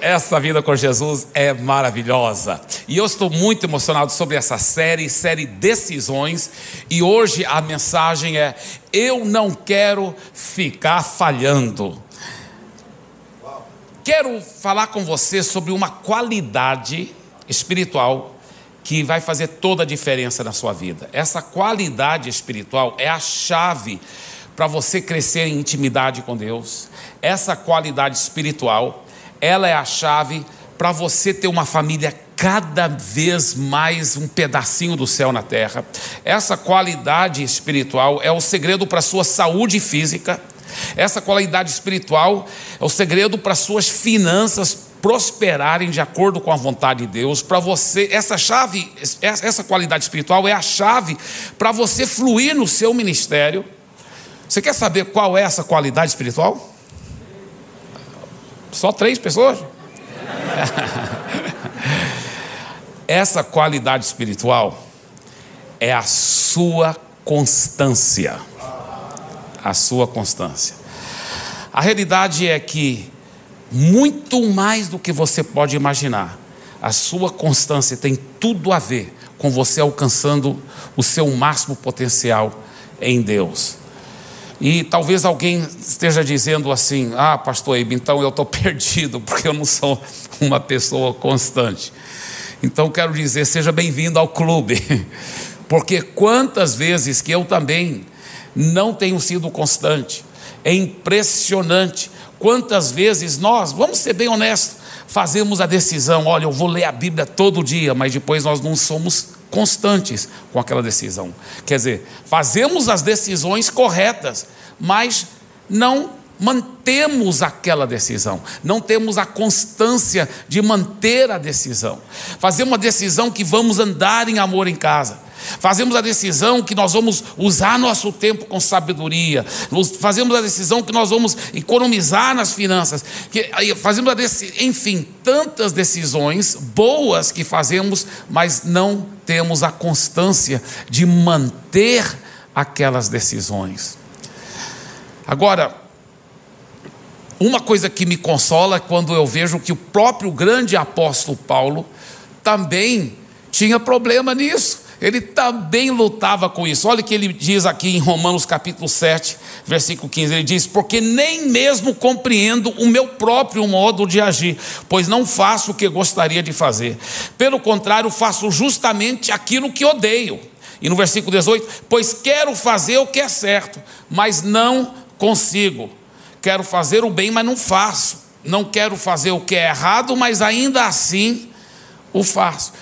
Essa vida com Jesus é maravilhosa. E eu estou muito emocionado sobre essa série, série Decisões. E hoje a mensagem é: Eu não quero ficar falhando. Quero falar com você sobre uma qualidade espiritual que vai fazer toda a diferença na sua vida. Essa qualidade espiritual é a chave para você crescer em intimidade com Deus. Essa qualidade espiritual ela é a chave para você ter uma família cada vez mais um pedacinho do céu na terra. Essa qualidade espiritual é o segredo para a sua saúde física. Essa qualidade espiritual é o segredo para suas finanças prosperarem de acordo com a vontade de Deus. Para você, essa chave, essa qualidade espiritual é a chave para você fluir no seu ministério. Você quer saber qual é essa qualidade espiritual? Só três pessoas? Essa qualidade espiritual é a sua constância. A sua constância. A realidade é que, muito mais do que você pode imaginar, a sua constância tem tudo a ver com você alcançando o seu máximo potencial em Deus. E talvez alguém esteja dizendo assim: Ah, pastor Eibe, então eu estou perdido, porque eu não sou uma pessoa constante. Então quero dizer, seja bem-vindo ao clube, porque quantas vezes que eu também não tenho sido constante, é impressionante. Quantas vezes nós, vamos ser bem honestos, fazemos a decisão: olha, eu vou ler a Bíblia todo dia, mas depois nós não somos constantes com aquela decisão. Quer dizer, fazemos as decisões corretas, mas não mantemos aquela decisão, não temos a constância de manter a decisão. Fazemos uma decisão que vamos andar em amor em casa. Fazemos a decisão que nós vamos usar nosso tempo com sabedoria. Fazemos a decisão que nós vamos economizar nas finanças. Fazemos a enfim, tantas decisões boas que fazemos, mas não temos a constância de manter aquelas decisões. Agora, uma coisa que me consola é quando eu vejo que o próprio grande apóstolo Paulo também tinha problema nisso ele também lutava com isso. Olha o que ele diz aqui em Romanos capítulo 7, versículo 15. Ele diz: Porque nem mesmo compreendo o meu próprio modo de agir, pois não faço o que gostaria de fazer. Pelo contrário, faço justamente aquilo que odeio. E no versículo 18: Pois quero fazer o que é certo, mas não consigo. Quero fazer o bem, mas não faço. Não quero fazer o que é errado, mas ainda assim o faço.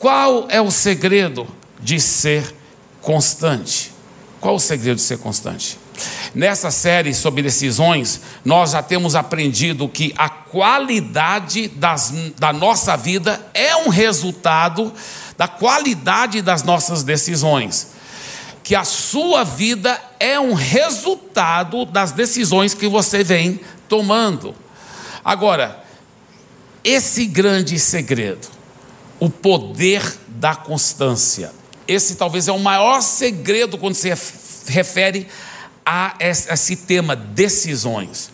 Qual é o segredo de ser constante? Qual o segredo de ser constante? Nessa série sobre decisões, nós já temos aprendido que a qualidade das, da nossa vida é um resultado da qualidade das nossas decisões. Que a sua vida é um resultado das decisões que você vem tomando. Agora, esse grande segredo, o poder da constância. Esse talvez é o maior segredo quando se refere a esse tema, decisões.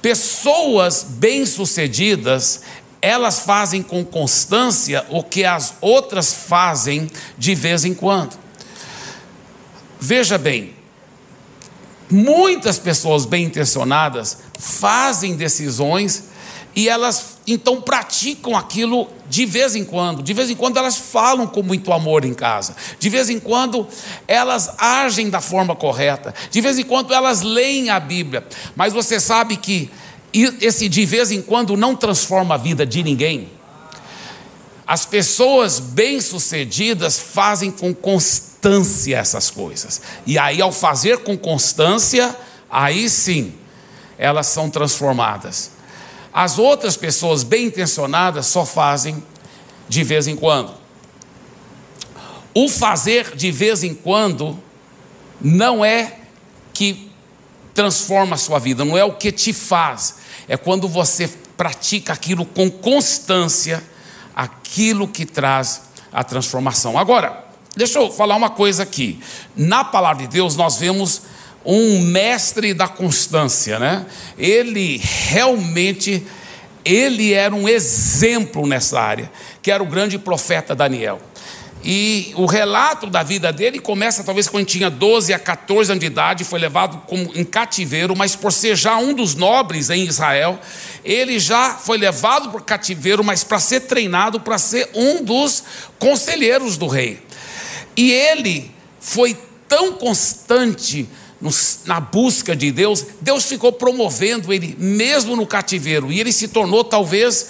Pessoas bem-sucedidas, elas fazem com constância o que as outras fazem de vez em quando. Veja bem, muitas pessoas bem intencionadas fazem decisões e elas então praticam aquilo de vez em quando. De vez em quando elas falam com muito amor em casa. De vez em quando elas agem da forma correta. De vez em quando elas leem a Bíblia. Mas você sabe que esse de vez em quando não transforma a vida de ninguém. As pessoas bem-sucedidas fazem com constância essas coisas. E aí, ao fazer com constância, aí sim, elas são transformadas. As outras pessoas bem intencionadas só fazem de vez em quando. O fazer de vez em quando não é que transforma a sua vida, não é o que te faz, é quando você pratica aquilo com constância, aquilo que traz a transformação. Agora, deixa eu falar uma coisa aqui. Na palavra de Deus, nós vemos um mestre da constância, né? Ele realmente ele era um exemplo nessa área, que era o grande profeta Daniel. E o relato da vida dele começa talvez quando tinha 12 a 14 anos de idade, foi levado como em cativeiro, mas por ser já um dos nobres em Israel, ele já foi levado para cativeiro, mas para ser treinado para ser um dos conselheiros do rei. E ele foi tão constante na busca de Deus, Deus ficou promovendo ele mesmo no cativeiro, e ele se tornou talvez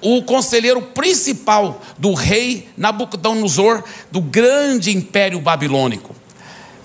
o conselheiro principal do rei Nabucodonosor, do grande império babilônico.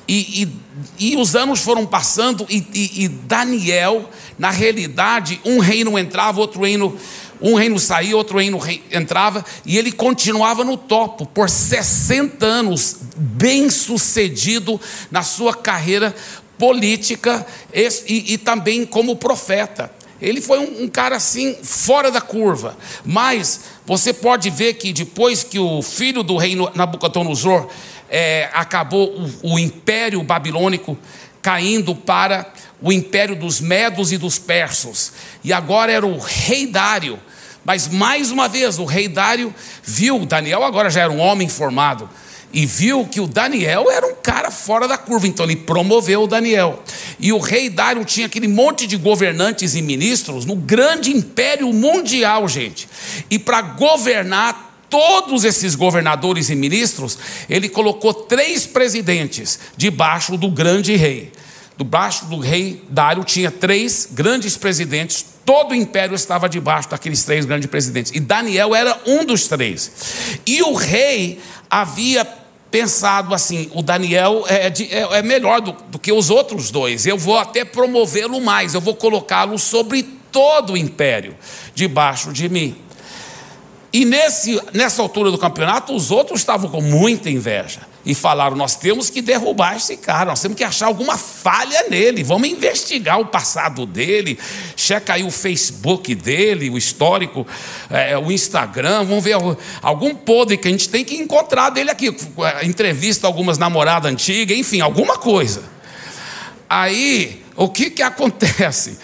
E, e, e os anos foram passando, e, e, Daniel, na realidade, um reino entrava, outro reino, um reino saía, outro reino entrava, e ele continuava no topo por 60 anos, bem sucedido na sua carreira política e, também como profeta. Ele foi um, um, cara assim, fora da curva. Mas você pode ver que depois que o filho do rei Nabucodonosor é, acabou o, o império babilônico caindo para o império dos medos e dos persos. E agora era o rei Dário. Mas mais uma vez, o rei Dário viu, Daniel agora já era um homem formado, e viu que o Daniel era um cara fora da curva, então ele promoveu o Daniel. E o rei Dário tinha aquele monte de governantes e ministros no grande império mundial, gente. E para governar todos esses governadores e ministros, ele colocou três presidentes debaixo do grande rei. Debaixo do rei Dário tinha três grandes presidentes, todo o império estava debaixo daqueles três grandes presidentes. E Daniel era um dos três. E o rei havia pensado assim: o Daniel é, é, é melhor do, do, que os outros dois, eu vou até promovê-lo mais, eu vou colocá-lo sobre todo o império, debaixo de mim. E nesse, nessa altura do campeonato, os outros estavam com muita inveja e falaram: nós temos que derrubar esse cara, nós temos que achar alguma falha nele, vamos investigar o passado dele, checa aí o Facebook dele, o histórico, é, o Instagram, vamos ver algum podre que a gente tem que encontrar dele aqui, entrevista algumas namoradas antigas, enfim, alguma coisa. Aí, o que, que acontece?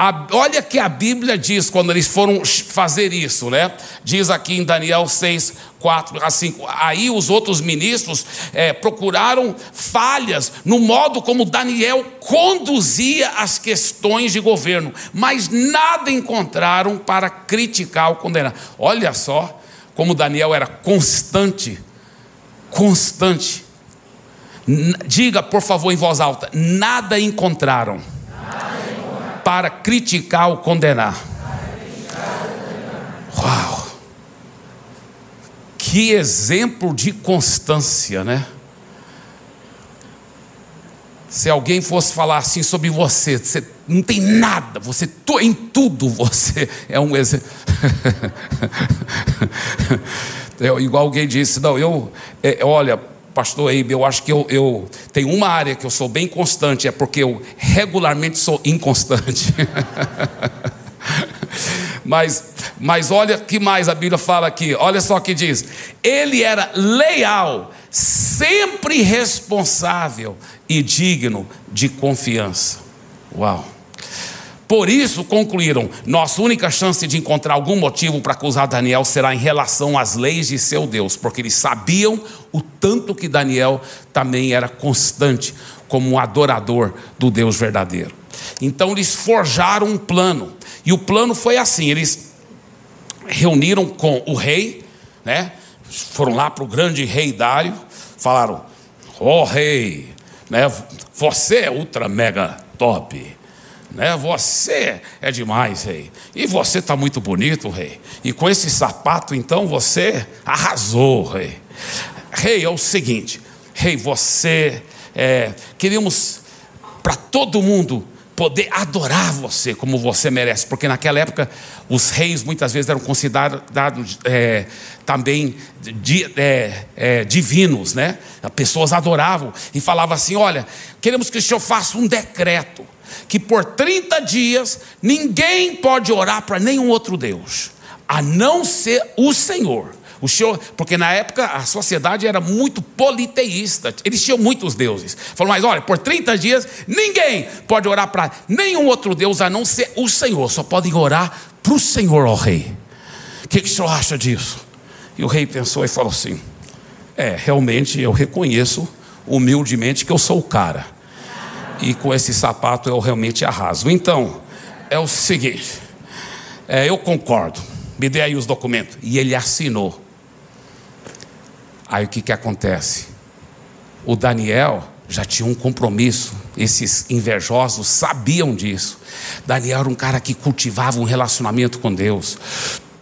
A, olha que a Bíblia diz quando eles foram fazer isso, né? Diz aqui em Daniel 6, 4 a 5. Aí os outros ministros é, procuraram falhas no modo como Daniel conduzia as questões de governo, mas nada encontraram para criticar ou condenar. Olha só como Daniel era constante, constante. Diga, por favor, em voz alta: nada encontraram para criticar ou condenar. Uau! Que exemplo de constância, né? Se alguém fosse falar assim sobre você, você não tem nada, você em tudo você é um exemplo. é, igual alguém disse, não, eu, é, olha, pastor Eibe, eu acho que eu, eu tenho uma área que eu sou bem constante, é porque eu regularmente sou inconstante. mas, mas olha que mais a Bíblia fala aqui, olha só o que diz: ele era leal, sempre responsável e digno de confiança. Uau! Por isso concluíram: nossa única chance de encontrar algum motivo para acusar Daniel será em relação às leis de seu Deus, porque eles sabiam o tanto que Daniel também era constante como um adorador do Deus verdadeiro. Então eles forjaram um plano, e o plano foi assim: eles reuniram com o rei, né? Foram lá para o grande rei Dário, falaram: Ó oh, rei, né? Você é ultra mega top né? Você é demais, rei. E você está muito bonito, rei. E com esse sapato, então, você arrasou, rei. Rei, é o seguinte, rei, você é, queríamos para todo mundo poder adorar você como você merece, porque naquela época os reis muitas vezes eram considerados é, também di, é, é, divinos, né? As pessoas adoravam e falavam assim: olha, queremos que o senhor faça um decreto que por 30 dias ninguém pode orar para nenhum outro Deus, a não ser o Senhor. O senhor, porque na época a sociedade era muito politeísta, eles tinham muitos deuses. Falou, mas olha, por 30 dias ninguém pode orar para nenhum outro Deus a não ser o Senhor, só podem orar para o Senhor, ó rei. O que, que o senhor acha disso? E o rei pensou e falou assim: É, realmente eu reconheço humildemente que eu sou o cara. E com esse sapato eu realmente arraso. Então, é o seguinte: é, eu concordo, me dê aí os documentos. E ele assinou. Aí o que, que acontece? O Daniel já tinha um compromisso, esses invejosos sabiam disso. Daniel era um cara que cultivava um relacionamento com Deus.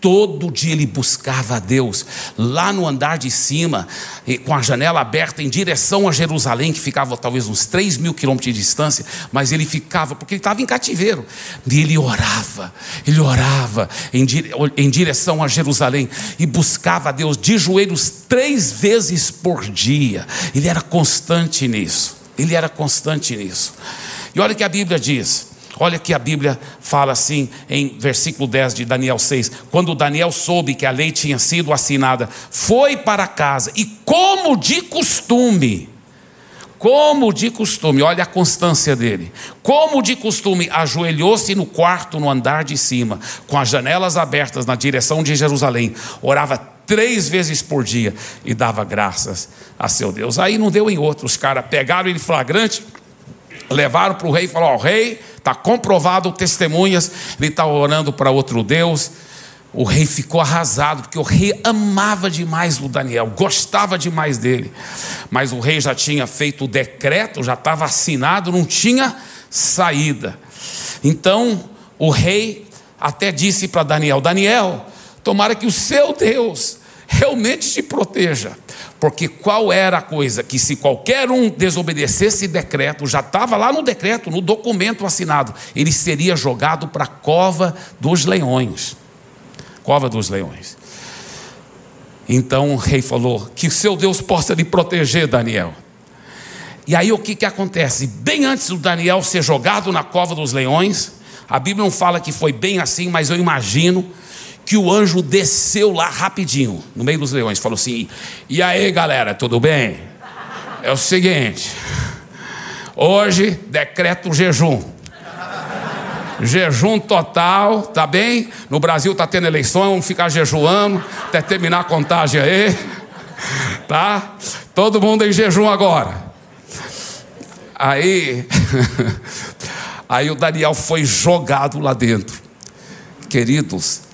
Todo dia ele buscava a Deus, lá no andar de cima, com a janela aberta em direção a Jerusalém, que ficava talvez uns 3 mil quilômetros de distância, mas ele ficava, porque ele estava em cativeiro, e ele orava, ele orava em, direção a Jerusalém e buscava a Deus de joelhos três vezes por dia, ele era constante nisso, ele era constante nisso. E olha o que a Bíblia diz. Olha que a Bíblia fala assim em versículo 10 de Daniel 6: quando Daniel soube que a lei tinha sido assinada, foi para casa e, como de costume, como de costume, olha a constância dele, como de costume, ajoelhou-se no quarto no andar de cima, com as janelas abertas na direção de Jerusalém, orava três vezes por dia e dava graças a seu Deus. Aí não deu em outro, os caras pegaram ele flagrante, levaram para o rei e falaram: Ó, oh, rei está comprovado, testemunhas, ele está orando para outro Deus. O rei ficou arrasado, porque o rei amava demais o Daniel, gostava demais dele. Mas o rei já tinha feito o decreto, já estava assinado, não tinha saída. Então o rei até disse para Daniel: Daniel, tomara que o seu Deus realmente te proteja. Porque qual era a coisa? Que se qualquer um desobedecesse decreto, já estava lá no decreto, no documento assinado, ele seria jogado para a cova dos leões. Cova dos leões. Então o rei falou: Que seu Deus possa lhe proteger, Daniel. E aí o que, que acontece? Bem antes do Daniel ser jogado na cova dos leões, a Bíblia não fala que foi bem assim, mas eu imagino que o anjo desceu lá rapidinho, no meio dos leões, falou assim: E aí galera, tudo bem? É o seguinte, hoje decreto jejum. Jejum total, tá bem? No Brasil tá tendo eleição, vamos ficar jejuando até terminar a contagem aí, tá? Todo mundo em jejum agora. Aí, aí o Daniel foi jogado lá dentro. Queridos,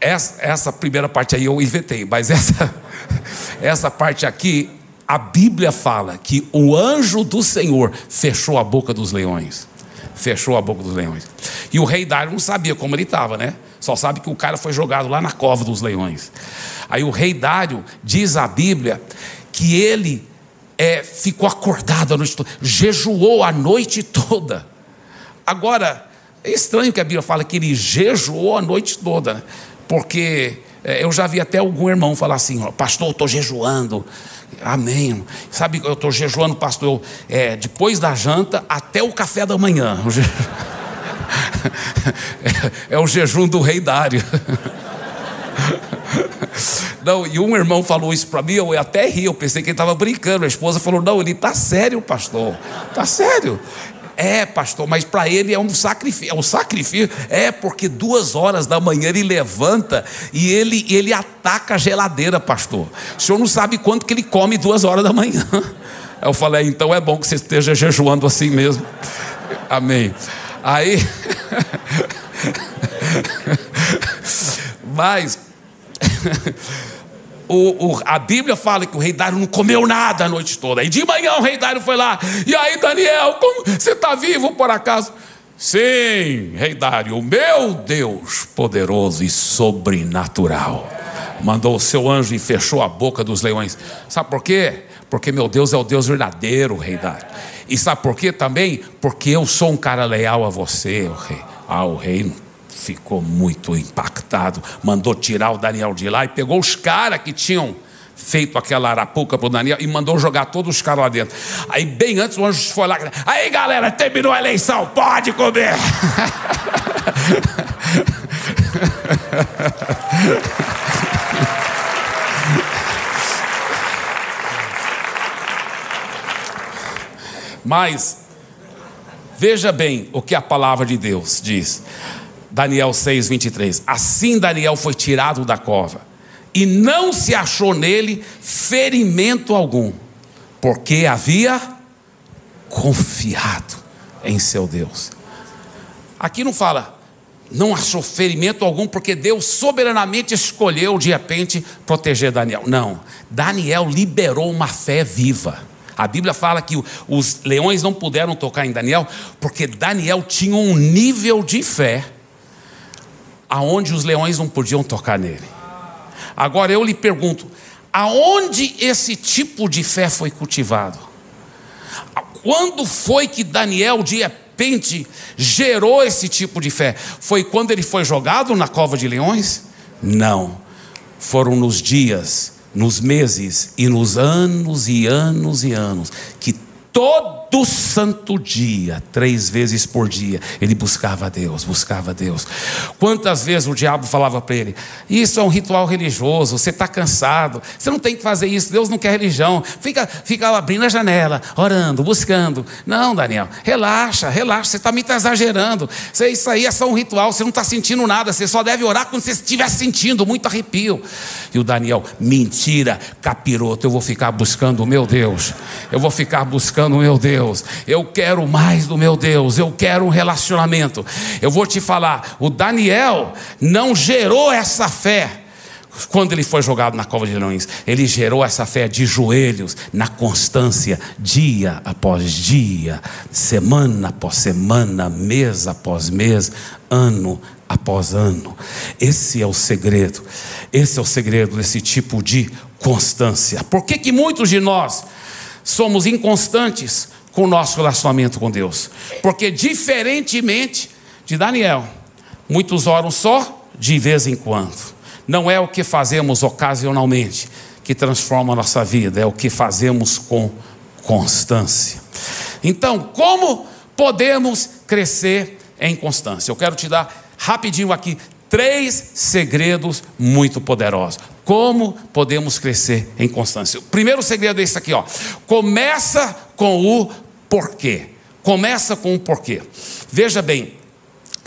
essa, essa primeira parte aí eu inventei, mas essa, essa parte aqui, a Bíblia fala que o anjo do Senhor fechou a boca dos leões. Fechou a boca dos leões. E o rei Dário não sabia como ele estava, né? Só sabe que o cara foi jogado lá na cova dos leões. Aí o rei Dário diz a Bíblia que ele é, ficou acordado a noite toda, jejuou a noite toda. Agora, é estranho que a Bíblia fala que ele jejuou a noite toda. Né? Porque é, eu já vi até algum irmão falar assim: Pastor, eu estou jejuando. Amém. Sabe, eu estou jejuando, pastor, é, depois da janta até o café da manhã. É, é o jejum do rei Dário. Não, e um irmão falou isso para mim, eu até ri, eu pensei que ele estava brincando. A esposa falou: Não, ele está sério, pastor, está sério. É, pastor, mas para ele é um sacrifício. É um sacrifício. É porque duas horas da manhã ele levanta e ele, ele ataca a geladeira, pastor. O senhor não sabe quanto que ele come duas horas da manhã. Eu falei, então é bom que você esteja jejuando assim mesmo. Amém. Aí. mas. o, o, a Bíblia fala que o rei Dário não comeu nada a noite toda. E de manhã o rei Dário foi lá. E aí, Daniel, como você está vivo por acaso? Sim, rei Dário, meu Deus poderoso e sobrenatural mandou o seu anjo e fechou a boca dos leões. Sabe por quê? Porque meu Deus é o Deus verdadeiro, rei Dário. E sabe por quê também? Porque eu sou um cara leal a você, o rei. Ah, o rei ficou muito impactado, mandou tirar o Daniel de lá e pegou os caras que tinham feito aquela arapuca para o Daniel e mandou jogar todos os caras lá dentro. Aí, bem antes, o anjo foi lá. Aí, galera, terminou a eleição, pode comer. Mas, veja bem o que a palavra de Deus diz. Daniel 6, 23. Assim Daniel foi tirado da cova, e não se achou nele ferimento algum, porque havia confiado em seu Deus. Aqui não fala, não achou ferimento algum, porque Deus soberanamente escolheu de repente proteger Daniel. Não, Daniel liberou uma fé viva. A Bíblia fala que os leões não puderam tocar em Daniel, porque Daniel tinha um nível de fé aonde os leões não podiam tocar nele. Agora eu lhe pergunto: aonde esse tipo de fé foi cultivado? Quando foi que Daniel, de repente, gerou esse tipo de fé? Foi quando ele foi jogado na cova de leões? Não. Foram nos dias, nos meses e nos anos e anos e anos que todo santo dia, três vezes por dia, ele buscava a Deus, buscava a Deus. Quantas vezes o diabo falava para ele: Isso é um ritual religioso, você está cansado, você não tem que fazer isso, Deus não quer religião. Fica, fica abrindo a janela, orando, buscando. Não, Daniel, relaxa, relaxa, você está me exagerando. Isso aí é só um ritual, você não está sentindo nada, você só deve orar quando você estiver sentindo muito arrepio. E o Daniel, mentira, capiroto, eu vou ficar buscando o meu Deus, eu vou ficar buscando o meu Deus eu quero mais do meu Deus, eu quero um relacionamento. Eu vou te falar, o Daniel não gerou essa fé quando ele foi jogado na cova de leões, ele gerou essa fé de joelhos, na constância, dia após dia, semana após semana, mês após mês, ano após ano. Esse é o segredo. Esse é o segredo desse tipo de constância. Por que, que muitos de nós somos inconstantes? Com o nosso relacionamento com Deus. Porque, diferentemente de Daniel, muitos oram só de vez em quando. Não é o que fazemos ocasionalmente que transforma a nossa vida, é o que fazemos com constância. Então, como podemos crescer em constância? Eu quero te dar rapidinho aqui três segredos muito poderosos. Como podemos crescer em constância? O primeiro segredo é esse aqui, ó. Começa com o porquê. Começa com o porquê. Veja bem,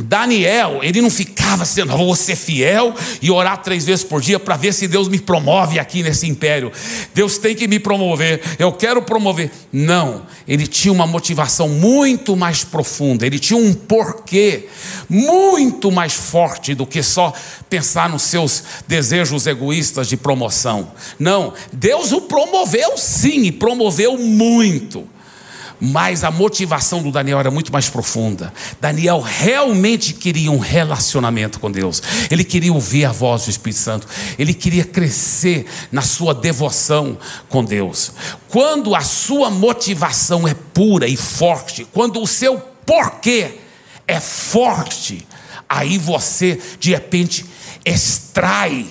Daniel, ele não ficava sendo, vou ser fiel e orar três vezes por dia para ver se Deus me promove aqui nesse império. Deus tem que me promover, eu quero promover. Não, ele tinha uma motivação muito mais profunda, ele tinha um porquê muito mais forte do que só pensar nos seus desejos egoístas de promoção. Não, Deus o promoveu sim e promoveu muito mas a motivação do Daniel era muito mais profunda. Daniel realmente queria um relacionamento com Deus, ele queria ouvir a voz do Espírito Santo, ele queria crescer na sua devoção com Deus. Quando a sua motivação é pura e forte, quando o seu porquê é forte, aí você de repente extrai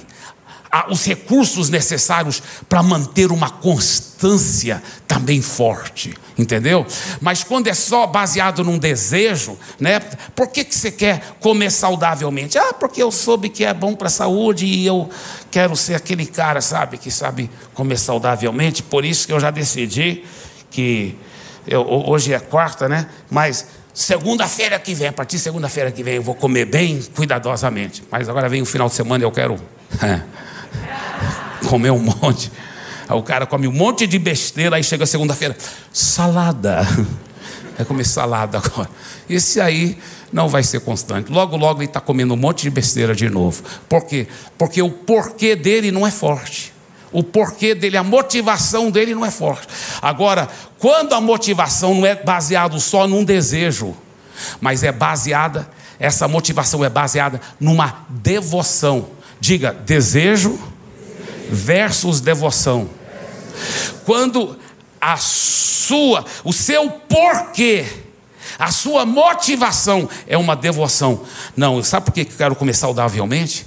os recursos necessários para manter uma constância também forte, entendeu? Mas quando é só baseado num desejo, né? Por que, que você quer comer saudavelmente? Ah, porque eu soube que é bom para a saúde e eu quero ser aquele cara, sabe, que sabe comer saudavelmente. Por isso que eu já decidi que eu, hoje é quarta, né? Mas segunda-feira que vem, a partir de segunda-feira que vem, eu vou comer bem cuidadosamente. Mas agora vem o final de semana e eu quero. comer um monte. Aí o cara come um monte de besteira, aí chega segunda-feira, salada. Vai comer salada agora. Esse aí não vai ser constante. Logo, logo ele está comendo um monte de besteira de novo. Por quê? Porque o porquê dele não é forte. O porquê dele, a motivação dele não é forte. Agora, quando a motivação não é baseada só num desejo, mas é baseada, essa motivação é baseada numa devoção. Diga, desejo versus devoção. Quando a sua, o seu porquê, a sua motivação é uma devoção. Não, sabe por que eu quero comer saudavelmente?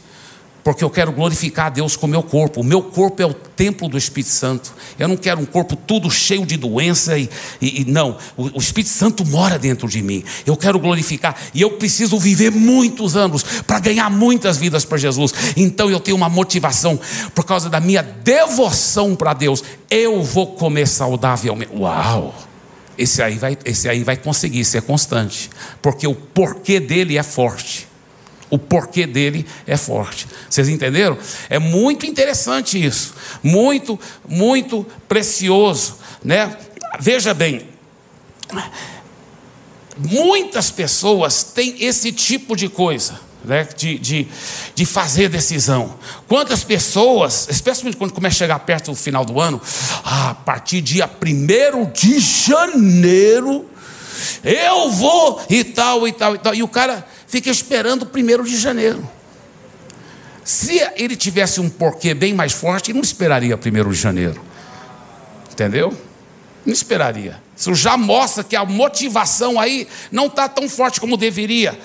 Porque eu quero glorificar a Deus com o meu corpo. O meu corpo é o templo do Espírito Santo. Eu não quero um corpo tudo cheio de doença e, e, e não. O, o, Espírito Santo mora dentro de mim. Eu quero glorificar e eu preciso viver muitos anos para ganhar muitas vidas para Jesus. Então eu tenho uma motivação por causa da minha devoção para Deus. Eu vou comer saudavelmente. Uau! esse aí vai, esse aí vai conseguir ser constante, porque o porquê dele é forte. O porquê dele é forte. Vocês entenderam? É muito interessante isso, muito, muito precioso, né? Veja bem, muitas pessoas têm esse tipo de coisa né, de, de, de fazer decisão. Quantas pessoas, especialmente quando começa a chegar perto do final do ano, ah, a partir dia 1 de janeiro, eu vou e tal, e tal, e tal. E o cara fica esperando o 1 de janeiro. Se ele tivesse um porquê bem mais forte, ele não esperaria 1 de janeiro. Entendeu? Não esperaria. Isso já mostra que a motivação aí não está tão forte como deveria.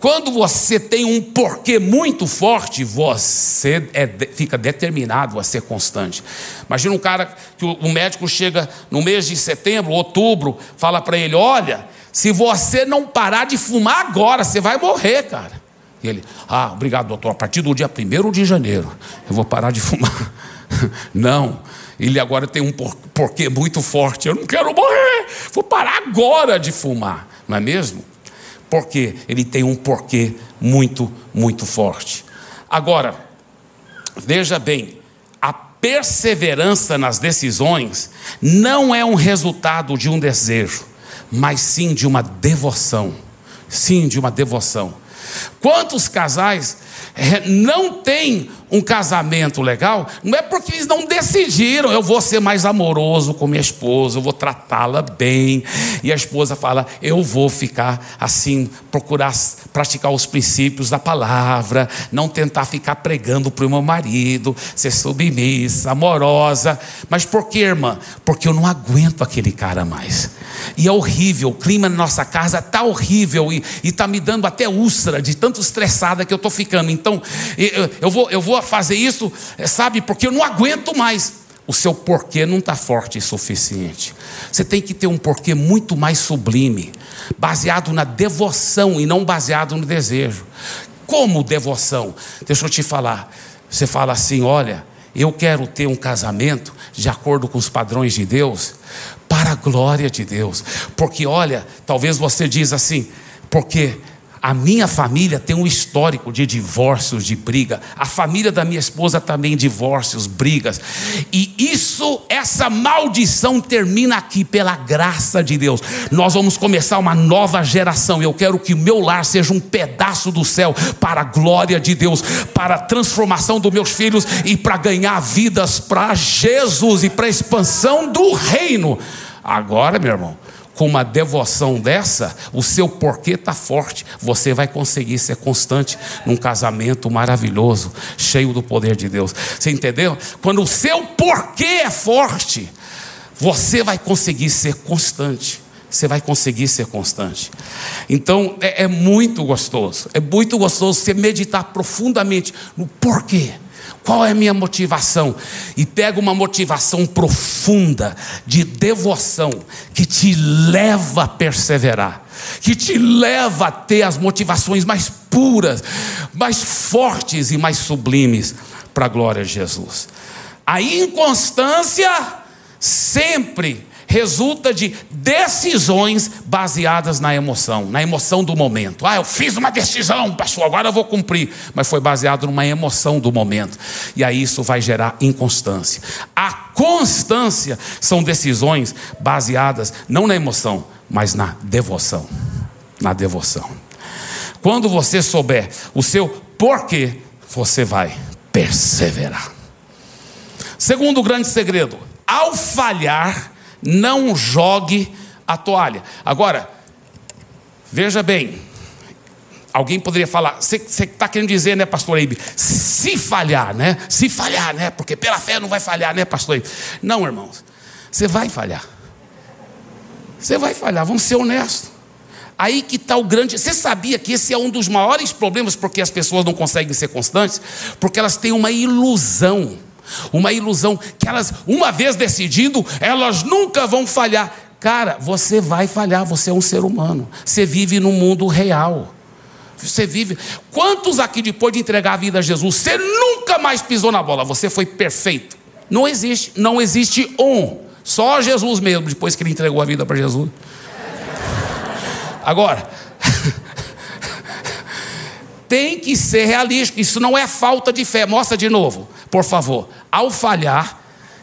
Quando você tem um porquê muito forte, você é, fica determinado a ser constante. Imagina um cara que o, o médico chega no mês de setembro, outubro, fala para ele: Olha, se você não parar de fumar agora, você vai morrer, cara. E ele: Ah, obrigado, doutor. A partir do dia 1 de janeiro, eu vou parar de fumar. não, ele agora tem um porquê muito forte. Eu não quero morrer, vou parar agora de fumar, não é mesmo? Porque ele tem um porquê muito, muito forte. Agora, veja bem, a perseverança nas decisões não é um resultado de um desejo, mas sim de uma devoção. Sim, de uma devoção. Quantos casais é, não têm um casamento legal, não é porque eles não decidiram, eu vou ser mais amoroso com minha esposa, eu vou tratá-la bem. E a esposa fala, eu vou ficar assim, procurar praticar os princípios da palavra, não tentar ficar pregando para o meu marido, ser submissa, amorosa. Mas por que, irmã? Porque eu não aguento aquele cara mais. E é horrível, o clima na nossa casa está horrível e está me dando até úlcera de tanto estressada que eu estou ficando. Então, eu vou, eu vou fazer isso, é, sabe, porque eu não aguento mais. O seu porquê não está forte o suficiente. Você tem que ter um porquê muito mais sublime, baseado na devoção e não baseado no desejo. Como devoção? Deixa eu te falar. Você fala assim: olha, eu quero ter um casamento de acordo com os padrões de Deus, para a glória de Deus. Porque olha, talvez você diz assim, porque a minha família tem um histórico de divórcios, de briga. A família da minha esposa também divórcios, brigas. E isso, essa maldição termina aqui pela graça de Deus. Nós vamos começar uma nova geração. Eu quero que o meu lar seja um pedaço do céu para a glória de Deus, para a transformação dos meus filhos e para ganhar vidas para Jesus e para a expansão do reino. Agora, meu irmão, com uma devoção dessa, o seu porquê está forte. Você vai conseguir ser constante num casamento maravilhoso, cheio do poder de Deus. Você entendeu? Quando o seu porquê é forte, você vai conseguir ser constante. Você vai conseguir ser constante. Então é, é muito gostoso. É muito gostoso você meditar profundamente no porquê. Qual é a minha motivação? E pega uma motivação profunda de devoção que te leva a perseverar, que te leva a ter as motivações mais puras, mais fortes e mais sublimes para a glória de Jesus. A inconstância sempre resulta de decisões baseadas na emoção, na emoção do momento. Ah, eu fiz uma decisão, pastor, agora eu vou cumprir. Mas foi baseado numa emoção do momento. E aí isso vai gerar inconstância. A constância são decisões baseadas não na emoção, mas na devoção. Na devoção. Quando você souber o seu porquê, você vai perseverar. Segundo grande segredo, ao falhar, não jogue a toalha. Agora, veja bem, alguém poderia falar, você está querendo dizer, né, pastor Eibe, se falhar, né? Se falhar, né? Porque pela fé não vai falhar, né, pastor Eibe? Não, irmãos, você vai falhar. Você vai falhar, vamos ser honestos. Aí que está o grande. Você sabia que esse é um dos maiores problemas porque as pessoas não conseguem ser constantes? Porque elas têm uma ilusão uma ilusão que elas, uma vez decidindo, elas nunca vão falhar. Cara, você vai falhar, você é um ser humano. Você vive no mundo real. Você vive. Quantos aqui, depois de entregar a vida a Jesus, você nunca mais pisou na bola? Você foi perfeito. Não existe, não existe um. Só Jesus mesmo, depois que ele entregou a vida para Jesus. Agora, tem que ser realista. Isso não é falta de fé. Mostra de novo, por favor. Ao falhar,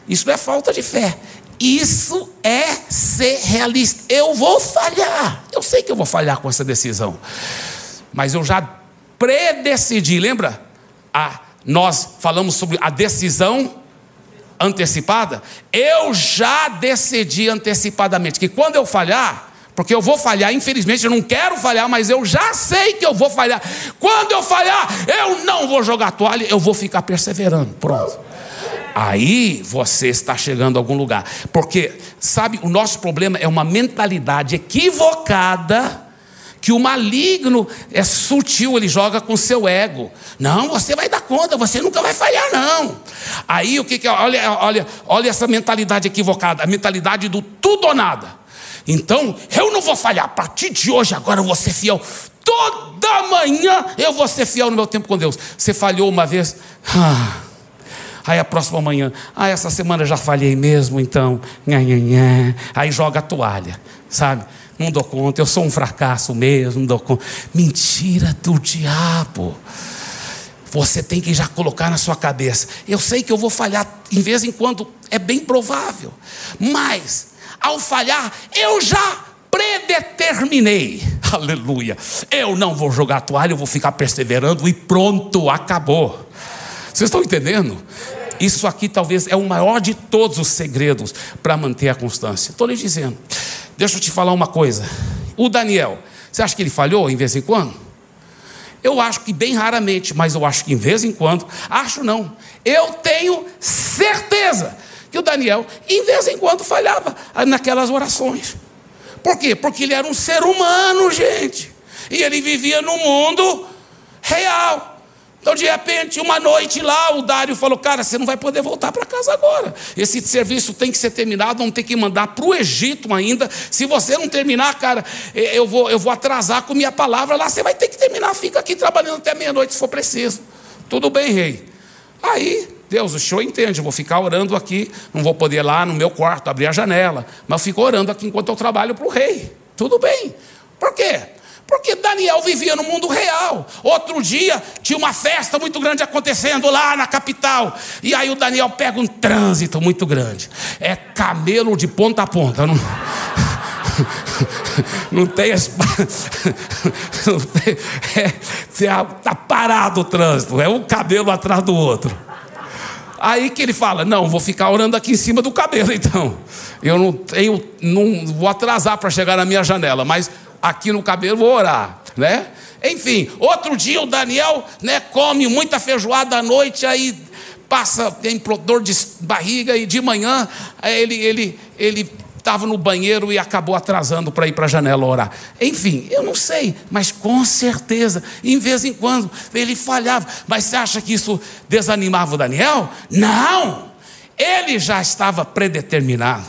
isso não é falta de fé. Isso é ser realista. Eu vou falhar. Eu sei que eu vou falhar com essa decisão. Mas eu já predecidi, lembra? Nós falamos sobre a decisão antecipada. Eu já decidi antecipadamente que quando eu falhar, porque eu vou falhar, infelizmente eu não quero falhar, mas eu já sei que eu vou falhar. Quando eu falhar, eu não vou jogar toalha, eu vou ficar perseverando. Pronto. Aí você está chegando a algum lugar. Porque, sabe, o nosso problema é uma mentalidade equivocada que o maligno é sutil, ele joga com seu ego. Não, você vai dar conta, você nunca vai falhar, não. Aí o que, que é? Olha, olha, olha essa mentalidade equivocada, a mentalidade do tudo ou nada. Então, eu não vou falhar, a partir de hoje, agora eu vou ser fiel. Toda manhã eu vou ser fiel no meu tempo com Deus. Você falhou uma vez, ah, Aí a próxima manhã, ah, essa semana já falhei mesmo, então, nha, nha, nha. aí joga a toalha, sabe? Não dou conta, eu sou um fracasso mesmo, não dou conta. Mentira do diabo. Você tem que já colocar na sua cabeça. Eu sei que eu vou falhar em vez em quando, é bem provável. Mas, ao falhar, eu já predeterminei. Aleluia. Eu não vou jogar toalha, eu vou ficar perseverando e pronto, acabou. Vocês estão entendendo? Isso aqui talvez é o maior de todos os segredos para manter a constância. Estou lhe dizendo. Deixa eu te falar uma coisa. O Daniel, você acha que ele falhou em vez em quando? Eu acho que bem raramente, mas eu acho que em vez em quando. Acho não. Eu tenho certeza que o Daniel, em vez em quando, falhava naquelas orações. Por quê? Porque ele era um ser humano, gente. E ele vivia no mundo real. Então, de repente, uma noite lá, o Dário falou: Cara, você não vai poder voltar para casa agora. Esse serviço tem que ser terminado, vamos ter que mandar para o Egito ainda. Se você não terminar, cara, eu vou, eu vou atrasar com minha palavra lá. Você vai ter que terminar, fica aqui trabalhando até meia-noite se for preciso. Tudo bem, rei. Aí, Deus, o senhor entende, eu vou ficar orando aqui, não vou poder ir lá no meu quarto abrir a janela, mas eu fico orando aqui enquanto eu trabalho para o rei. Tudo bem. Por quê? Porque Daniel vivia no mundo real. Outro dia tinha uma festa muito grande acontecendo lá na capital. E aí o Daniel pega um trânsito muito grande. É camelo de ponta a ponta. Não, não tem espaço. É, tá parado o trânsito. É um cabelo atrás do outro. Aí que ele fala: Não, vou ficar orando aqui em cima do cabelo então. Eu não tenho, não vou atrasar para chegar na minha janela, mas aqui no cabelo, vou orar, né? Enfim, outro dia o Daniel, né, come muita feijoada à noite, aí passa, tem dor de barriga e de manhã ele ele ele estava no banheiro e acabou atrasando para ir para a janela orar. Enfim, eu não sei, mas com certeza, em vez em quando ele falhava. Mas você acha que isso desanimava o Daniel? Não! Ele já estava predeterminado.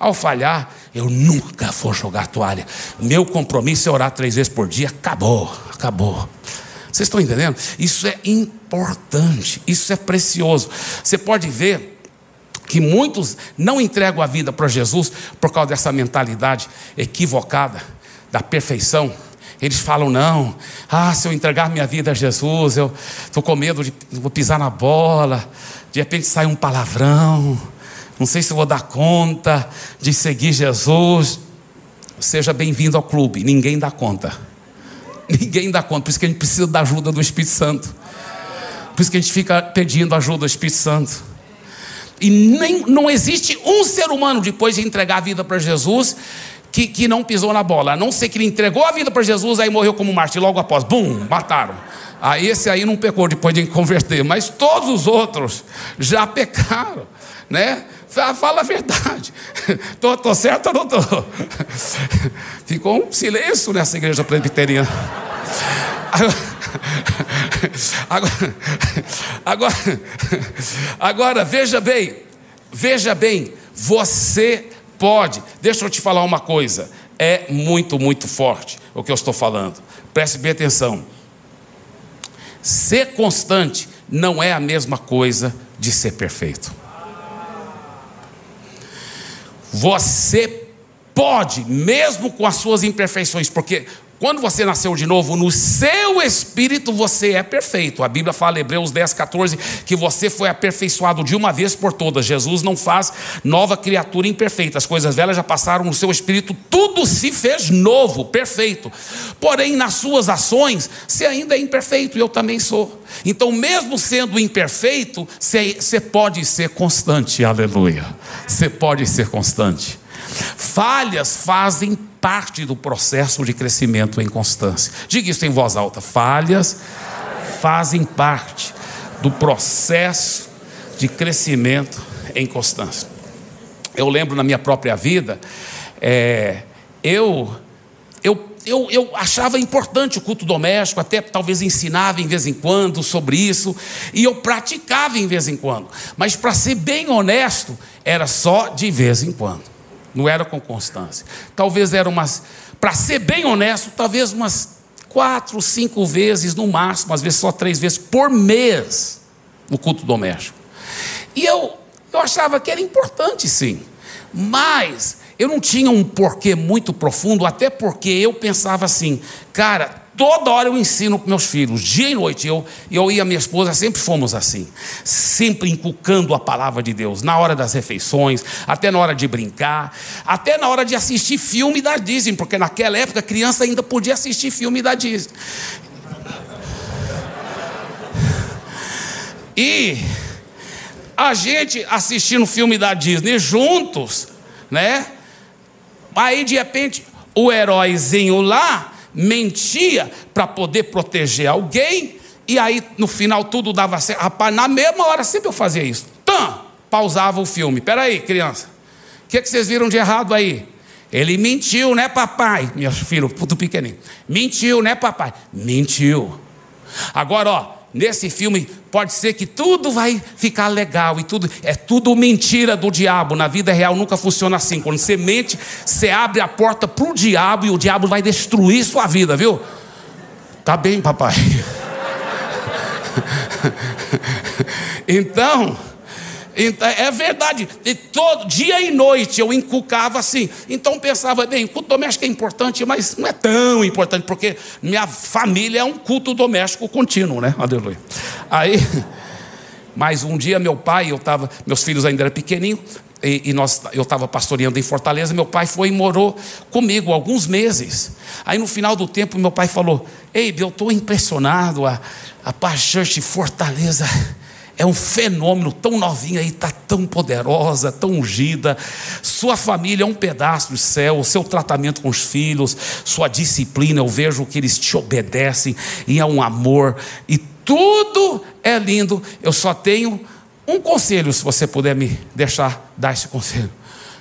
Ao falhar, eu nunca vou jogar toalha. Meu compromisso é orar três vezes por dia. Acabou, acabou. Vocês estão entendendo? Isso é importante, isso é precioso. Você pode ver que muitos não entregam a vida para Jesus por causa dessa mentalidade equivocada da perfeição. Eles falam, não, ah, se eu entregar minha vida a Jesus, eu estou com medo de vou pisar na bola, de repente sai um palavrão, não sei se vou dar conta de seguir Jesus. Seja bem-vindo ao clube. Ninguém dá conta. Ninguém dá conta. Por isso que a gente precisa da ajuda do Espírito Santo. Por isso que a gente fica pedindo ajuda do Espírito Santo. E nem, não existe um ser humano, depois de entregar a vida para Jesus, que, que não pisou na bola. A não ser que ele entregou a vida para Jesus, aí morreu como mártir. Logo após, bum, mataram. Aí esse aí não pecou depois de converter. Mas todos os outros já pecaram. Né? Fala a verdade. Estou certo ou não estou? Ficou um silêncio nessa igreja presbiteriana. Agora, agora, agora, veja bem, veja bem, você pode, deixa eu te falar uma coisa, é muito, muito forte o que eu estou falando, preste bem atenção. Ser constante não é a mesma coisa de ser perfeito. Você pode, mesmo com as suas imperfeições, porque quando você nasceu de novo, no seu espírito você é perfeito. A Bíblia fala, Hebreus 10, 14, que você foi aperfeiçoado de uma vez por todas. Jesus não faz nova criatura imperfeita. As coisas velhas já passaram no seu espírito, tudo se fez novo, perfeito. Porém, nas suas ações, você ainda é imperfeito, e eu também sou. Então, mesmo sendo imperfeito, você pode ser constante, aleluia. Você pode ser constante. Falhas fazem parte do processo de crescimento em constância. Diga isso em voz alta: falhas fazem parte do processo de crescimento em constância. Eu lembro na minha própria vida, é, eu, eu, eu, eu achava importante o culto doméstico, até talvez ensinava em vez em quando sobre isso, e eu praticava em vez em quando, mas para ser bem honesto, era só de vez em quando não era com constância. Talvez era umas, para ser bem honesto, talvez umas quatro, cinco vezes no máximo, às vezes só três vezes por mês no culto doméstico. E eu, eu achava que era importante sim, mas eu não tinha um porquê muito profundo, até porque eu pensava assim, cara, Toda hora eu ensino para meus filhos, dia e noite. Eu, eu e a minha esposa sempre fomos assim, sempre inculcando a palavra de Deus, na hora das refeições, até na hora de brincar, até na hora de assistir filme da Disney, porque naquela época a criança ainda podia assistir filme da Disney. E a gente assistindo filme da Disney juntos, né? Aí de repente o heróizinho lá mentia para poder proteger alguém, e aí no final tudo dava certo. Rapaz, na mesma hora sempre eu fazia isso. Tam, pausava o filme. Peraí, criança, o que, que vocês viram de errado aí? Ele mentiu, né, papai? Meu filho, puto pequenininho. Mentiu, né, papai? Mentiu. Agora, ó, nesse filme pode ser que tudo vai ficar legal e tudo é tudo mentira do diabo. Na vida real nunca funciona assim. Quando você mente, você abre a porta para o diabo e o diabo vai destruir sua vida, viu? Tá bem, papai. então, é verdade. E todo dia e noite eu inculcava assim. Então pensava, bem, culto doméstico é importante, mas não é tão importante, porque minha família é um culto doméstico contínuo, né? Aleluia. Aí, mas um dia meu pai, eu estava, meus filhos ainda eram pequenininhos, e, e, nós, eu estava pastoreando em Fortaleza, meu pai foi e morou comigo alguns meses. Aí no final do tempo, meu pai falou: Ei, eu estou impressionado, a, a de Fortaleza é um fenômeno tão novinha aí, está tão poderosa, tão ungida. Sua família é um pedaço do céu, o seu tratamento com os filhos, sua disciplina, eu vejo que eles te obedecem e é um amor, e tudo é lindo. Eu só tenho um conselho, se você puder me deixar dar esse conselho.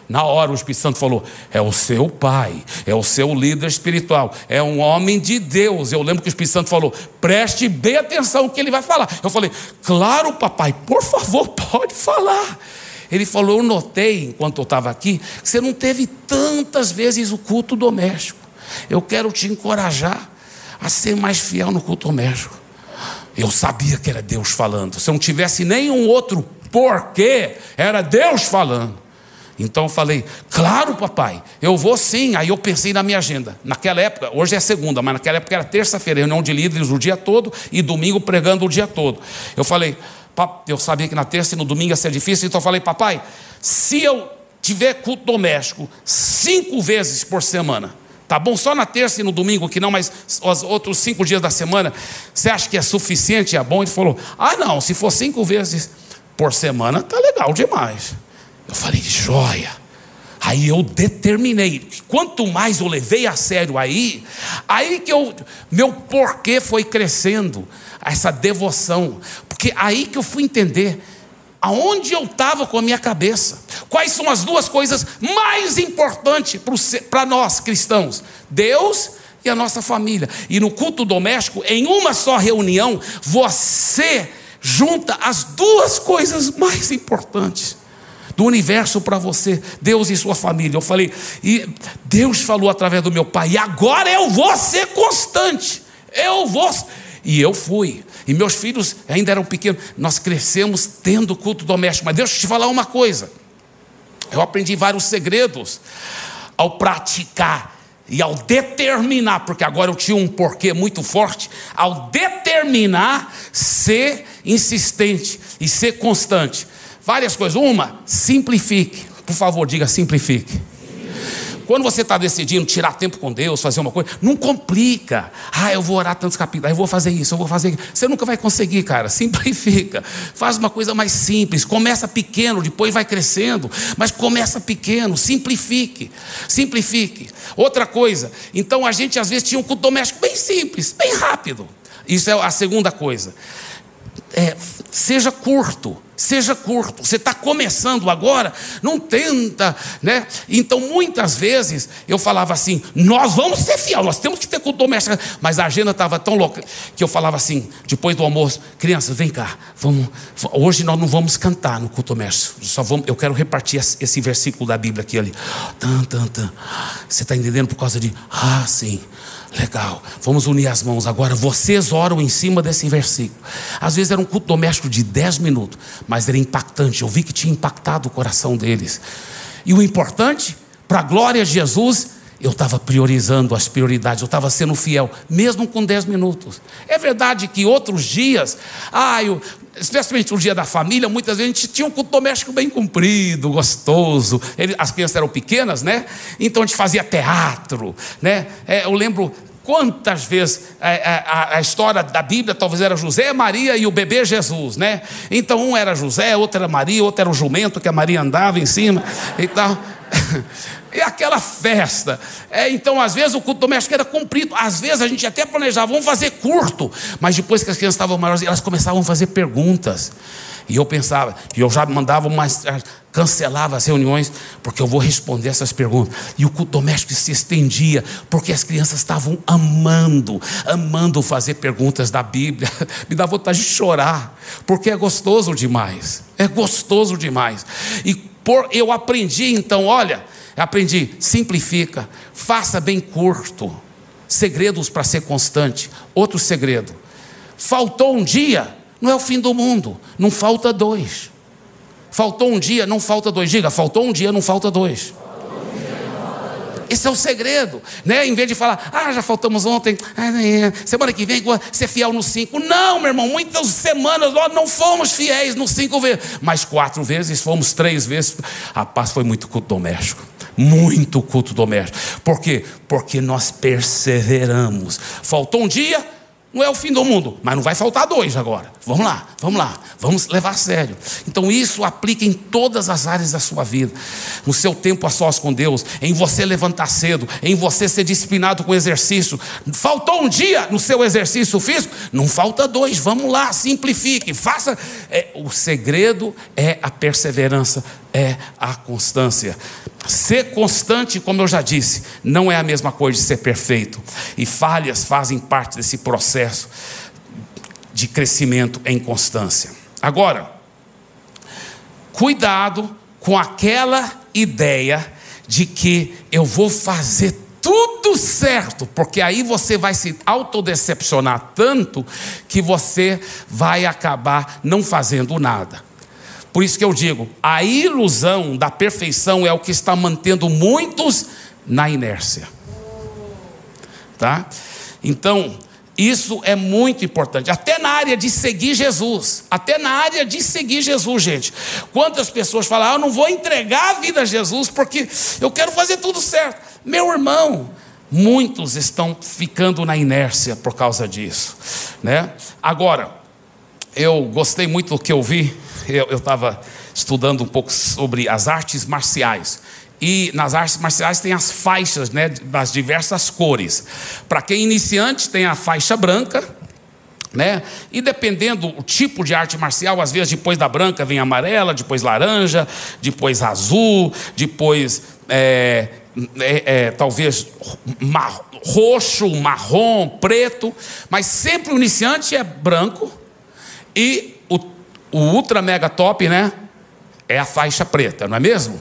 Na hora o Espírito Santo falou: é o seu pai, é o seu líder espiritual, é um homem de Deus. Eu lembro que o Espírito Santo falou: preste bem atenção o que ele vai falar. Eu falei: claro, papai, por favor, pode falar. Ele falou: eu notei, enquanto eu estava aqui, que você não teve tantas vezes o culto doméstico. Eu quero te encorajar a ser mais fiel no culto doméstico. Eu sabia que era Deus falando. Se eu não tivesse nenhum outro porquê, era Deus falando. Então eu falei, claro, papai, eu vou sim. Aí eu pensei na minha agenda. Naquela época, hoje é segunda, mas naquela época era terça-feira, reunião de líderes o dia todo e domingo pregando o dia todo. Eu falei, eu sabia que na terça e no domingo ia ser difícil, então eu falei, papai, se eu tiver culto doméstico cinco vezes por semana, tá bom? Só na terça e no domingo, que não, mas os outros cinco dias da semana, você acha que é suficiente? É bom? Ele falou, ah, não, se for cinco vezes por semana, tá legal demais. Eu falei, joia. Aí eu determinei, quanto mais eu levei a sério aí, aí que eu, meu porquê foi crescendo, essa devoção, porque aí que eu fui entender aonde eu estava com a minha cabeça, quais são as duas coisas mais importantes para nós cristãos: Deus e a nossa família. E no culto doméstico, em uma só reunião, você junta as duas coisas mais importantes do universo para você, Deus e sua família. Eu falei, e Deus falou através do meu pai, e agora eu vou ser constante, eu vou. E eu fui. E meus filhos ainda eram pequenos. Nós crescemos tendo culto doméstico. Mas deixa eu te falar uma coisa. Eu aprendi vários segredos ao praticar e ao determinar, porque agora eu tinha um porquê muito forte, ao determinar ser insistente e ser constante. Várias coisas. Uma, simplifique. Por favor, diga simplifique. Quando você está decidindo tirar tempo com Deus, fazer uma coisa, não complica. Ah, eu vou orar tantos capítulos, eu vou fazer isso, eu vou fazer. Você nunca vai conseguir, cara. Simplifica. Faz uma coisa mais simples. Começa pequeno, depois vai crescendo. Mas começa pequeno, simplifique. Simplifique. Outra coisa, então a gente às vezes tinha um culto doméstico bem simples, bem rápido. Isso é a segunda coisa. É, seja curto. Seja curto. Você está começando agora, não tenta, né? Então, muitas vezes eu falava assim: nós vamos ser fiel, nós temos que ter culto doméstico. Mas a agenda estava tão louca que eu falava assim, depois do almoço, crianças, vem cá, vamos. Hoje nós não vamos cantar no culto doméstico. Só vamos, eu quero repartir esse versículo da Bíblia aqui ali. Tan, tan, tan. Você está entendendo por causa de ah, sim. Legal, vamos unir as mãos agora. Vocês oram em cima desse versículo. Às vezes era um culto doméstico de 10 minutos, mas era impactante. Eu vi que tinha impactado o coração deles. E o importante, para a glória de Jesus, eu estava priorizando as prioridades, eu estava sendo fiel, mesmo com 10 minutos. É verdade que outros dias, ah, eu, especialmente o dia da família, muitas vezes a gente tinha um culto doméstico bem cumprido, gostoso. Ele, as crianças eram pequenas, né? Então a gente fazia teatro, né? É, eu lembro quantas vezes a, é, é, a, a, história da Bíblia talvez era José, Maria e o bebê Jesus, né? Então um era José, outro era Maria, outro era o jumento que a Maria andava em cima e tal. E aquela festa. É, então, às vezes, o culto doméstico era cumprido. Às vezes, a gente até planejava, vamos fazer curto. Mas depois que as crianças estavam maiores, elas começavam a fazer perguntas. E eu pensava, e eu já mandava mais, cancelava as reuniões, porque eu vou responder essas perguntas. E o culto doméstico se estendia, porque as crianças estavam amando, amando fazer perguntas da Bíblia. Me dá vontade de chorar, porque é gostoso demais. É gostoso demais. E por, eu aprendi então, olha, aprendi, simplifica, faça bem curto. Segredos para ser constante. Outro segredo. Faltou um dia, não é o fim do mundo, não falta dois. Faltou um dia, não falta dois. Diga, faltou um dia, não falta dois. Esse é o segredo, né? Em vez de falar, ah, já faltamos ontem, semana que vem ser fiel no cinco. Não, meu irmão, muitas semanas nós não fomos fiéis no cinco vezes, mas quatro vezes, fomos três vezes. A paz foi muito culto doméstico. Muito culto doméstico. Por quê? Porque nós perseveramos. Faltou um dia, não é o fim do mundo, mas não vai faltar dois agora. Vamos lá, vamos lá, vamos levar a sério. Então isso aplica em todas as áreas da sua vida. No seu tempo a sós com Deus, em você levantar cedo, em você ser disciplinado com exercício. Faltou um dia no seu exercício físico? Não falta dois. Vamos lá, simplifique, faça. É, o segredo é a perseverança, é a constância. Ser constante, como eu já disse, não é a mesma coisa de ser perfeito. E falhas fazem parte desse processo de crescimento em constância. Agora, cuidado com aquela ideia de que eu vou fazer tudo certo, porque aí você vai se autodecepcionar tanto que você vai acabar não fazendo nada. Por isso que eu digo, a ilusão da perfeição é o que está mantendo muitos na inércia. Tá? Então, isso é muito importante, até na área de seguir Jesus, até na área de seguir Jesus, gente. Quantas pessoas falam, ah, eu não vou entregar a vida a Jesus porque eu quero fazer tudo certo. Meu irmão, muitos estão ficando na inércia por causa disso, né? Agora, eu gostei muito do que eu vi eu estava estudando um pouco sobre as artes marciais. E nas artes marciais tem as faixas né, das diversas cores. Para quem é iniciante, tem a faixa branca, né? E dependendo do tipo de arte marcial, às vezes depois da branca vem amarela, depois laranja, depois azul, depois é, é, é, talvez mar, roxo, marrom, preto, mas sempre o iniciante é branco e o ultra mega top, né? É a faixa preta, não é mesmo?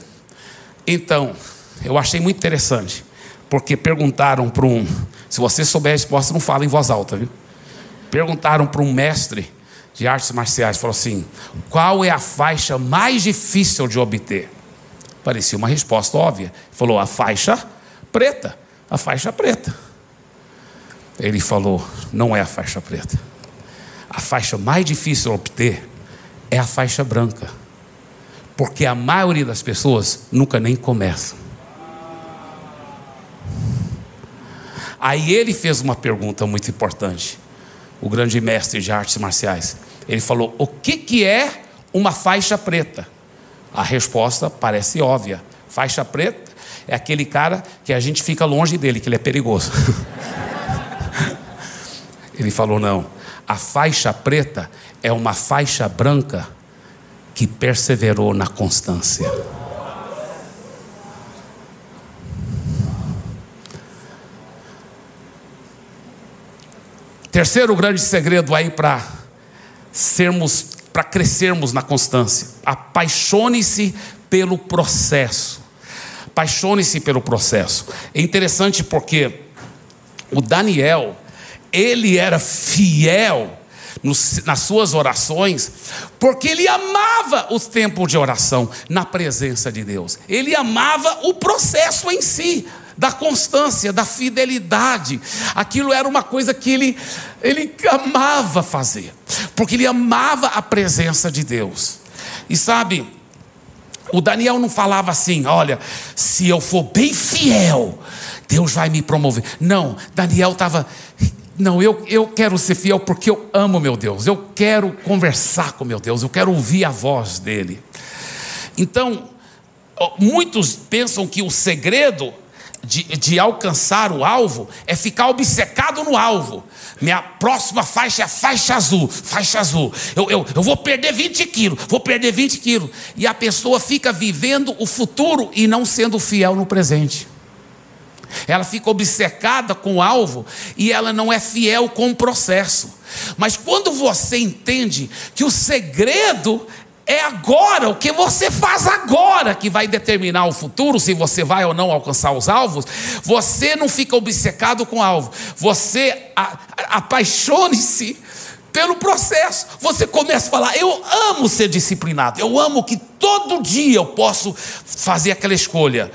Então, eu achei muito interessante, porque perguntaram para um, se você souber a resposta, não fala em voz alta, viu? Perguntaram para um mestre de artes marciais, falou assim: qual é a faixa mais difícil de obter? Parecia uma resposta óbvia. Falou: a faixa preta. A faixa preta. Ele falou: não é a faixa preta. A faixa mais difícil de obter é a faixa branca. Porque a maioria das pessoas nunca nem começa. Aí ele fez uma pergunta muito importante, o grande mestre de artes marciais. Ele falou: O que, que é uma faixa preta? A resposta parece óbvia. Faixa preta é aquele cara que a gente fica longe dele, que ele é perigoso. ele falou: Não, a faixa preta é uma faixa branca que perseverou na constância. Terceiro grande segredo aí para sermos, para crescermos na constância. Apaixone-se pelo processo. Apaixone-se pelo processo. É interessante porque o Daniel, ele era fiel nas suas orações, porque ele amava os tempos de oração na presença de Deus. Ele amava o processo em si da constância, da fidelidade. Aquilo era uma coisa que ele, ele amava fazer, porque ele amava a presença de Deus. E sabe, o Daniel não falava assim: olha, se eu for bem fiel, Deus vai me promover. Não, Daniel estava. Não, eu, eu quero ser fiel porque eu amo meu Deus, eu quero conversar com meu Deus, eu quero ouvir a voz dele. Então, muitos pensam que o segredo de, de, alcançar o alvo é ficar obcecado no alvo. Minha próxima faixa é faixa azul, faixa azul. Eu, eu, eu vou perder 20 quilos, vou perder 20 quilos. E a pessoa fica vivendo o futuro e não sendo fiel no presente. Ela fica obcecada com o alvo e ela não é fiel com o processo. Mas quando você entende que o segredo é agora, o que você faz agora que vai determinar o futuro, se você vai ou não alcançar os alvos. Você não fica obcecado com o alvo, você apaixone-se pelo processo. Você começa a falar: Eu amo ser disciplinado, eu amo que todo dia eu posso fazer aquela escolha.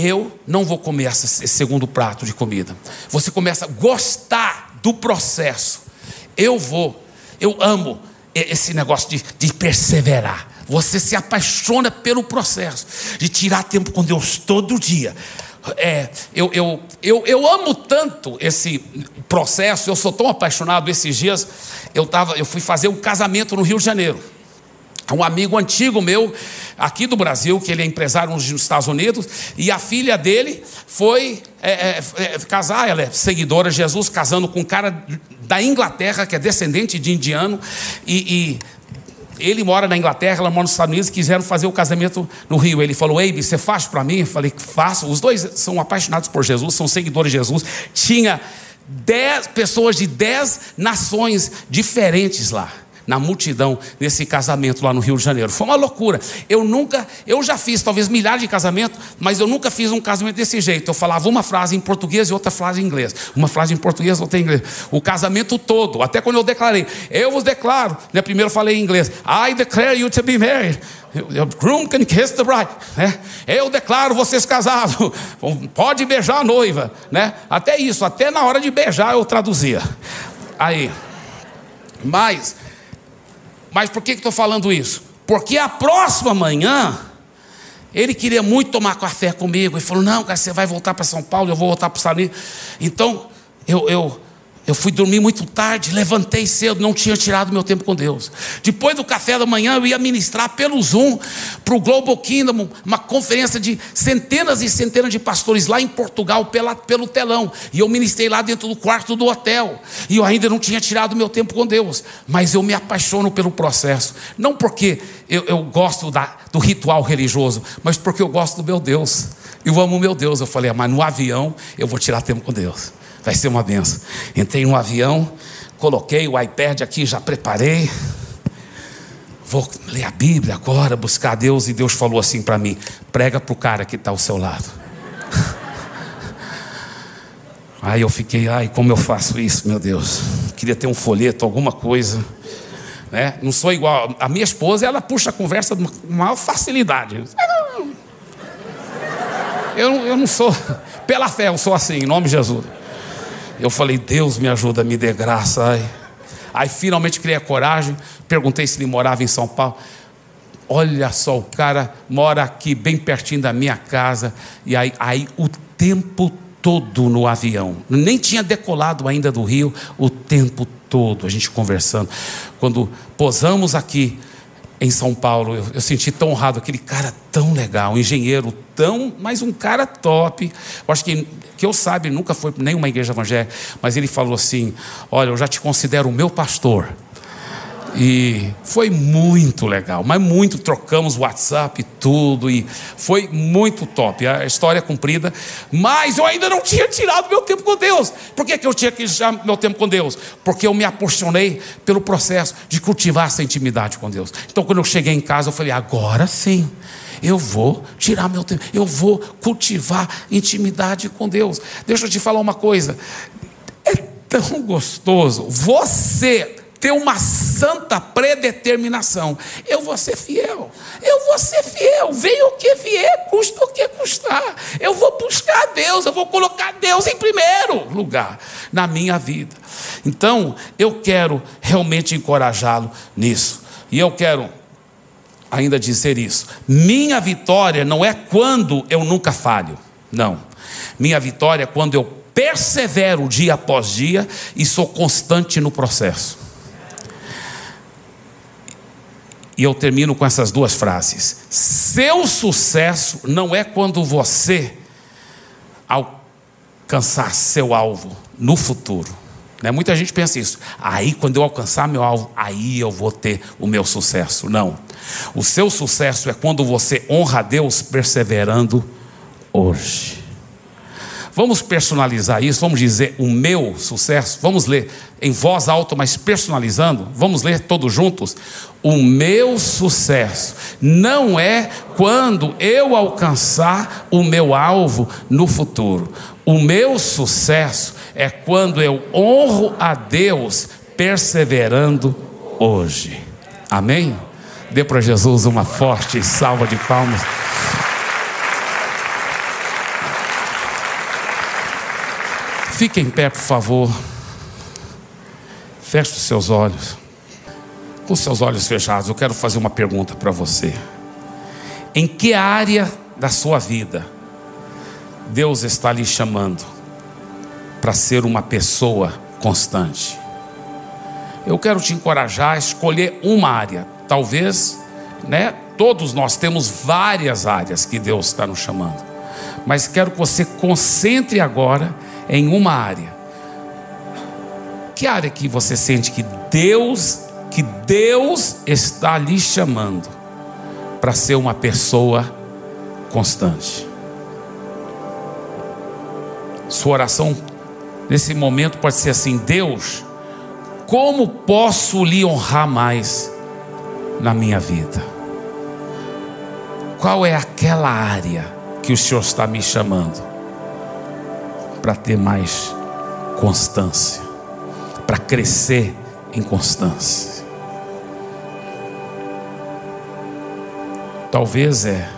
Eu não vou comer esse segundo prato de comida. Você começa a gostar do processo. Eu vou, eu amo esse negócio de, de perseverar. Você se apaixona pelo processo de tirar tempo com Deus todo dia. É, eu, eu, eu, eu amo tanto esse processo, eu sou tão apaixonado. Esses dias eu, tava, eu fui fazer um casamento no Rio de Janeiro. Um amigo antigo meu, aqui do Brasil, que ele é empresário nos Estados Unidos, e a filha dele foi é, é, é, casar, ela é seguidora de Jesus, casando com um cara da Inglaterra, que é descendente de indiano, e, e ele mora na Inglaterra, ela mora nos Estados Unidos, quiseram fazer o casamento no Rio. Ele falou: Ei, você faz para mim? Eu falei: Faço. Os dois são apaixonados por Jesus, são seguidores de Jesus. Tinha dez pessoas de dez nações diferentes lá na multidão nesse casamento lá no Rio de Janeiro. Foi uma loucura. Eu nunca, eu já fiz talvez milhares de casamentos, mas eu nunca fiz um casamento desse jeito. Eu falava uma frase em português e outra frase em inglês. Uma frase em português, outra em inglês. O casamento todo, até quando eu declarei, eu vos declaro, né, primeiro falei em inglês, I declare you to be married. The groom can kiss the bride. Né? Eu declaro vocês casados. Pode beijar a noiva. Né? Até isso, até na hora de beijar eu traduzia. Aí. Mas mas por que estou falando isso? Porque a próxima manhã, ele queria muito tomar café comigo. Ele falou: Não, cara, você vai voltar para São Paulo, eu vou voltar para o Estados Então, eu, eu, eu fui dormir muito tarde, levantei cedo, não tinha tirado meu tempo com Deus. Depois do café da manhã, eu ia ministrar pelo Zoom para o Global Kingdom, uma conferência de centenas e centenas de pastores lá em Portugal, pela, pelo telão. E eu ministrei lá dentro do quarto do hotel. E eu ainda não tinha tirado meu tempo com Deus. Mas eu me apaixono pelo processo. Não porque eu, eu gosto da, do ritual religioso, mas porque eu gosto do meu Deus. Eu amo meu Deus. Eu falei, ah, mas no avião eu vou tirar tempo com Deus. Vai ser uma benção. Entrei no avião, coloquei o iPad aqui, já preparei. Vou ler a Bíblia agora, buscar a Deus. E Deus falou assim para mim: prega para o cara que está ao seu lado. Aí eu fiquei, ai, como eu faço isso, meu Deus? Queria ter um folheto, alguma coisa. Né? Não sou igual. A minha esposa, ela puxa a conversa com maior facilidade. Eu, eu não sou, pela fé, eu sou assim, em nome de Jesus. Eu falei, Deus me ajuda, me dê graça. Ai. Aí finalmente criei a coragem, perguntei se ele morava em São Paulo. Olha só, o cara mora aqui bem pertinho da minha casa. E aí, aí o tempo todo no avião. Nem tinha decolado ainda do Rio, o tempo todo, a gente conversando. Quando posamos aqui em São Paulo, eu, eu senti tão honrado, aquele cara tão legal, um engenheiro tão, mas um cara top. Eu acho que, que eu saiba, ele nunca foi nenhuma igreja evangélica, mas ele falou assim: Olha, eu já te considero o meu pastor. E foi muito legal, mas muito, trocamos WhatsApp e tudo, e foi muito top. A história é cumprida, mas eu ainda não tinha tirado meu tempo com Deus. Por que, que eu tinha que tirar meu tempo com Deus? Porque eu me apaixonei pelo processo de cultivar essa intimidade com Deus. Então, quando eu cheguei em casa, eu falei: agora sim eu vou tirar meu tempo, eu vou cultivar intimidade com Deus. Deixa eu te falar uma coisa, é tão gostoso você ter uma santa predeterminação. Eu vou ser fiel, eu vou ser fiel, venha o que vier, custa o que custar. Eu vou buscar Deus, eu vou colocar Deus em primeiro lugar na minha vida. Então, eu quero realmente encorajá-lo nisso. E eu quero ainda dizer isso. Minha vitória não é quando eu nunca falho. Não. Minha vitória é quando eu persevero dia após dia e sou constante no processo. E eu termino com essas duas frases. Seu sucesso não é quando você alcançar seu alvo no futuro. Né? Muita gente pensa isso. Aí, quando eu alcançar meu alvo, aí eu vou ter o meu sucesso. Não. O seu sucesso é quando você honra a Deus perseverando hoje. Vamos personalizar isso, vamos dizer o meu sucesso. Vamos ler em voz alta, mas personalizando. Vamos ler todos juntos. O meu sucesso não é quando eu alcançar o meu alvo no futuro. O meu sucesso é quando eu honro a Deus perseverando hoje. Amém? Dê para Jesus uma forte salva de palmas. Fique em pé, por favor. Feche os seus olhos. Com seus olhos fechados, eu quero fazer uma pergunta para você. Em que área da sua vida Deus está lhe chamando para ser uma pessoa constante? Eu quero te encorajar a escolher uma área. Talvez, né? Todos nós temos várias áreas que Deus está nos chamando. Mas quero que você concentre agora em uma área. Que área que você sente que Deus, que Deus está lhe chamando para ser uma pessoa constante? Sua oração nesse momento pode ser assim: Deus, como posso lhe honrar mais na minha vida? Qual é aquela área que o Senhor está me chamando? Para ter mais constância, para crescer em constância. Talvez é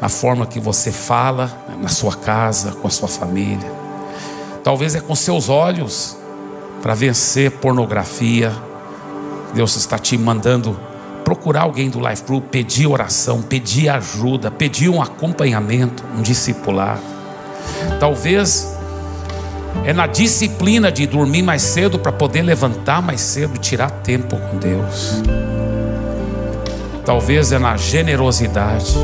na forma que você fala, né, na sua casa, com a sua família. Talvez é com seus olhos para vencer pornografia. Deus está te mandando procurar alguém do Life Group, pedir oração, pedir ajuda, pedir um acompanhamento, um discipular. Talvez é na disciplina de dormir mais cedo para poder levantar mais cedo e tirar tempo com Deus. Talvez é na generosidade.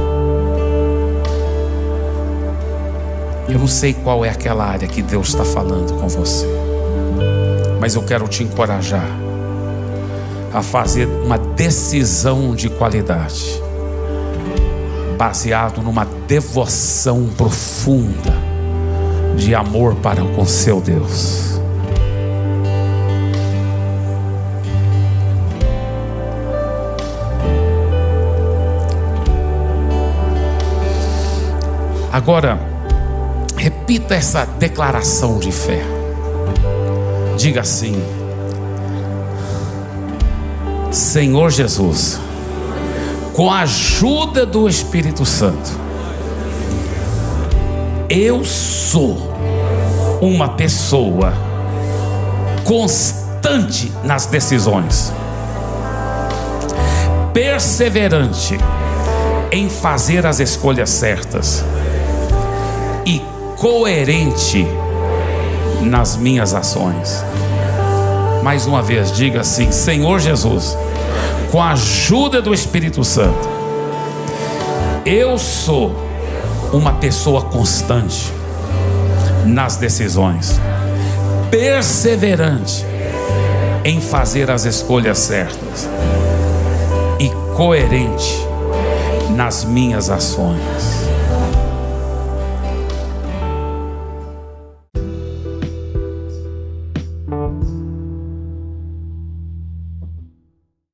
Eu não sei qual é aquela área que Deus está falando com você, mas eu quero te encorajar a fazer uma decisão de qualidade, baseado numa devoção profunda de amor para com seu Deus. Agora, repita essa declaração de fé. Diga assim: Senhor Jesus, com a ajuda do Espírito Santo, Eu sou uma pessoa constante nas decisões, perseverante em fazer as escolhas certas e coerente nas minhas ações. Mais uma vez, diga assim: Senhor Jesus, com a ajuda do Espírito Santo, eu sou uma pessoa constante nas decisões, perseverante em fazer as escolhas certas e coerente nas minhas ações.